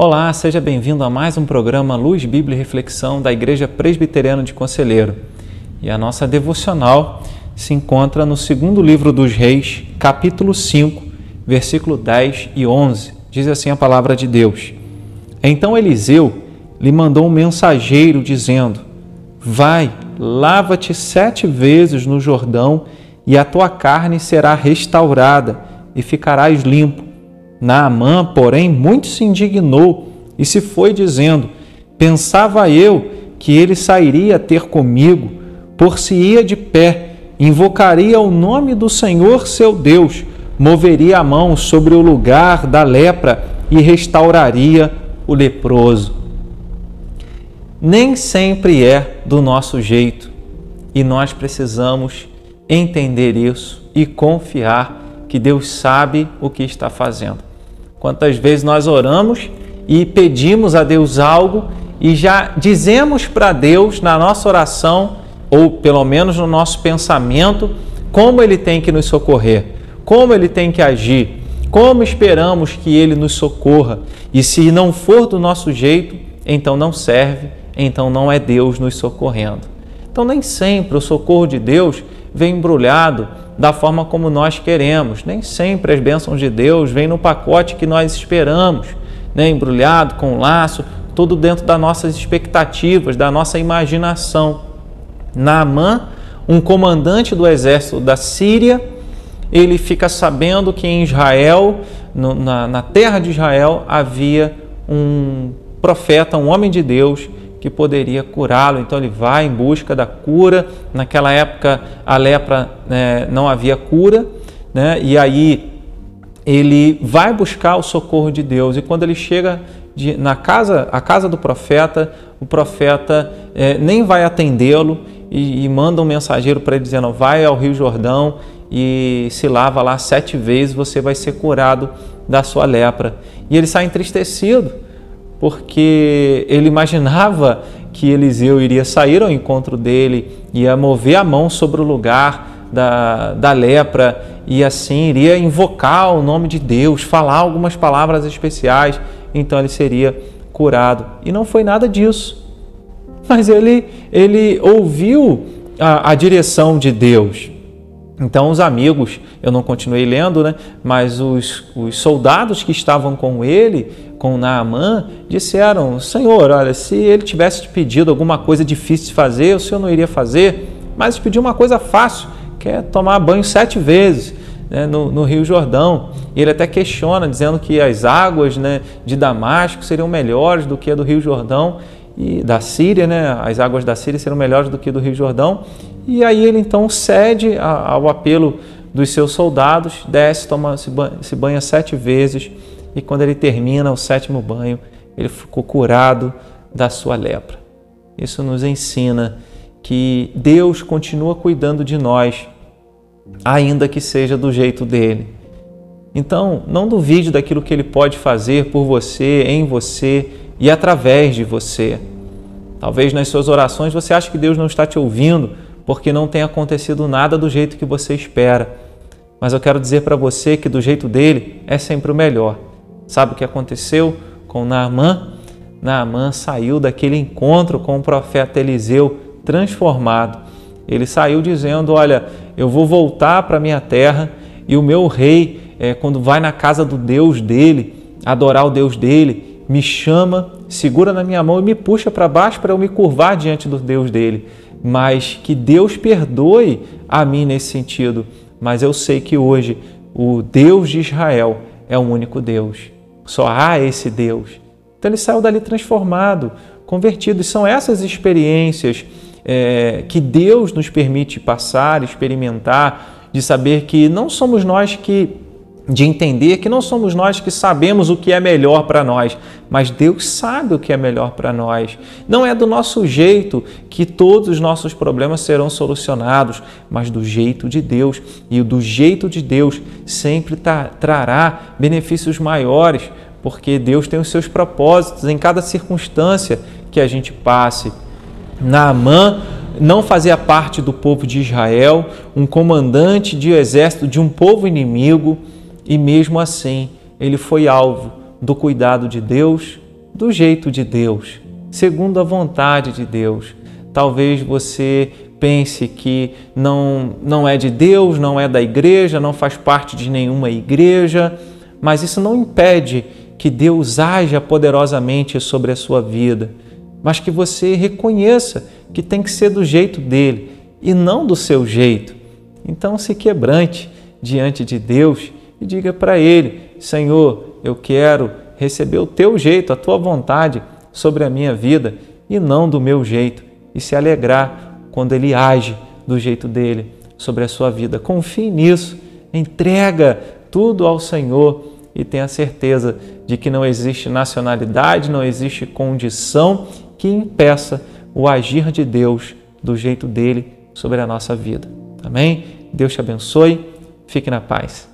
Olá, seja bem-vindo a mais um programa Luz, Bíblia e Reflexão da Igreja Presbiteriana de Conselheiro. E a nossa devocional se encontra no segundo livro dos Reis, capítulo 5, versículo 10 e 11. Diz assim a palavra de Deus: Então Eliseu lhe mandou um mensageiro dizendo: Vai, lava-te sete vezes no Jordão, e a tua carne será restaurada, e ficarás limpo Naamã, porém, muito se indignou e se foi dizendo: Pensava eu que ele sairia ter comigo, por se ia de pé, invocaria o nome do Senhor seu Deus, moveria a mão sobre o lugar da lepra e restauraria o leproso. Nem sempre é do nosso jeito e nós precisamos entender isso e confiar que Deus sabe o que está fazendo. Quantas vezes nós oramos e pedimos a Deus algo e já dizemos para Deus na nossa oração, ou pelo menos no nosso pensamento, como Ele tem que nos socorrer, como Ele tem que agir, como esperamos que Ele nos socorra. E se não for do nosso jeito, então não serve, então não é Deus nos socorrendo. Então, nem sempre o socorro de Deus vem embrulhado da forma como nós queremos. Nem sempre as bênçãos de Deus vêm no pacote que nós esperamos, né? embrulhado com laço, tudo dentro das nossas expectativas, da nossa imaginação. Naamã, um comandante do exército da Síria, ele fica sabendo que em Israel, no, na, na terra de Israel, havia um profeta, um homem de Deus, que poderia curá-lo. Então ele vai em busca da cura. Naquela época a lepra né, não havia cura, né? e aí ele vai buscar o socorro de Deus. E quando ele chega de, na casa, a casa do profeta, o profeta é, nem vai atendê-lo e, e, manda um mensageiro para ele dizendo: vai ao Rio Jordão e se lava lá sete vezes, você vai ser curado da sua lepra. E ele sai entristecido porque ele imaginava que Eliseu iria sair ao encontro dele, ia mover a mão sobre o lugar da, da lepra e assim iria invocar o nome de Deus, falar algumas palavras especiais, então ele seria curado. E não foi nada disso. Mas ele, ele ouviu a, a direção de Deus. Então, os amigos, eu não continuei lendo, né? mas os, os soldados que estavam com ele, com Naamã, disseram: Senhor, olha, se ele tivesse te pedido alguma coisa difícil de fazer, o senhor não iria fazer, mas pediu uma coisa fácil, que é tomar banho sete vezes. Né, no, no, Rio Jordão. Ele até questiona, dizendo que as águas né, de Damasco seriam melhores do que a do Rio Jordão e da Síria, né, as águas da Síria seriam melhores do que do Rio Jordão. E aí ele então cede ao apelo dos seus soldados, desce, toma, se, banha, se banha sete vezes e quando ele termina o sétimo banho, ele ficou curado da sua lepra. Isso nos ensina que Deus continua cuidando de nós, ainda que seja do jeito dele. Então, não duvide daquilo que ele pode fazer por você, em você e através de você. Talvez nas suas orações você ache que Deus não está te ouvindo, porque não tem acontecido nada do jeito que você espera. Mas eu quero dizer para você que do jeito dele é sempre o melhor. Sabe o que aconteceu com Naamã? Naamã saiu daquele encontro com o profeta Eliseu transformado. Ele saiu dizendo: Olha, eu vou voltar para minha terra e o meu rei, é, quando vai na casa do Deus dele, adorar o Deus dele, me chama, segura na minha mão e me puxa para baixo para eu me curvar diante do Deus dele mas que Deus perdoe a mim nesse sentido. Mas eu sei que hoje o Deus de Israel é o único Deus. Só há esse Deus. Então ele saiu dali transformado, convertido. E são essas experiências é, que Deus nos permite passar, experimentar, de saber que não somos nós que de entender que não somos nós que sabemos o que é melhor para nós, mas Deus sabe o que é melhor para nós. Não é do nosso jeito que todos os nossos problemas serão solucionados, mas do jeito de Deus. E do jeito de Deus sempre trará benefícios maiores, porque Deus tem os seus propósitos em cada circunstância que a gente passe. Naamã não fazia parte do povo de Israel, um comandante de exército de um povo inimigo e mesmo assim ele foi alvo do cuidado de Deus do jeito de Deus, segundo a vontade de Deus. Talvez você pense que não, não é de Deus, não é da igreja, não faz parte de nenhuma igreja, mas isso não impede que Deus haja poderosamente sobre a sua vida, mas que você reconheça que tem que ser do jeito dele e não do seu jeito. Então se quebrante diante de Deus e diga para ele: Senhor, eu quero receber o teu jeito, a tua vontade sobre a minha vida e não do meu jeito, e se alegrar quando ele age do jeito dele sobre a sua vida. Confie nisso, entrega tudo ao Senhor e tenha certeza de que não existe nacionalidade, não existe condição que impeça o agir de Deus do jeito dele sobre a nossa vida. Amém? Deus te abençoe. Fique na paz.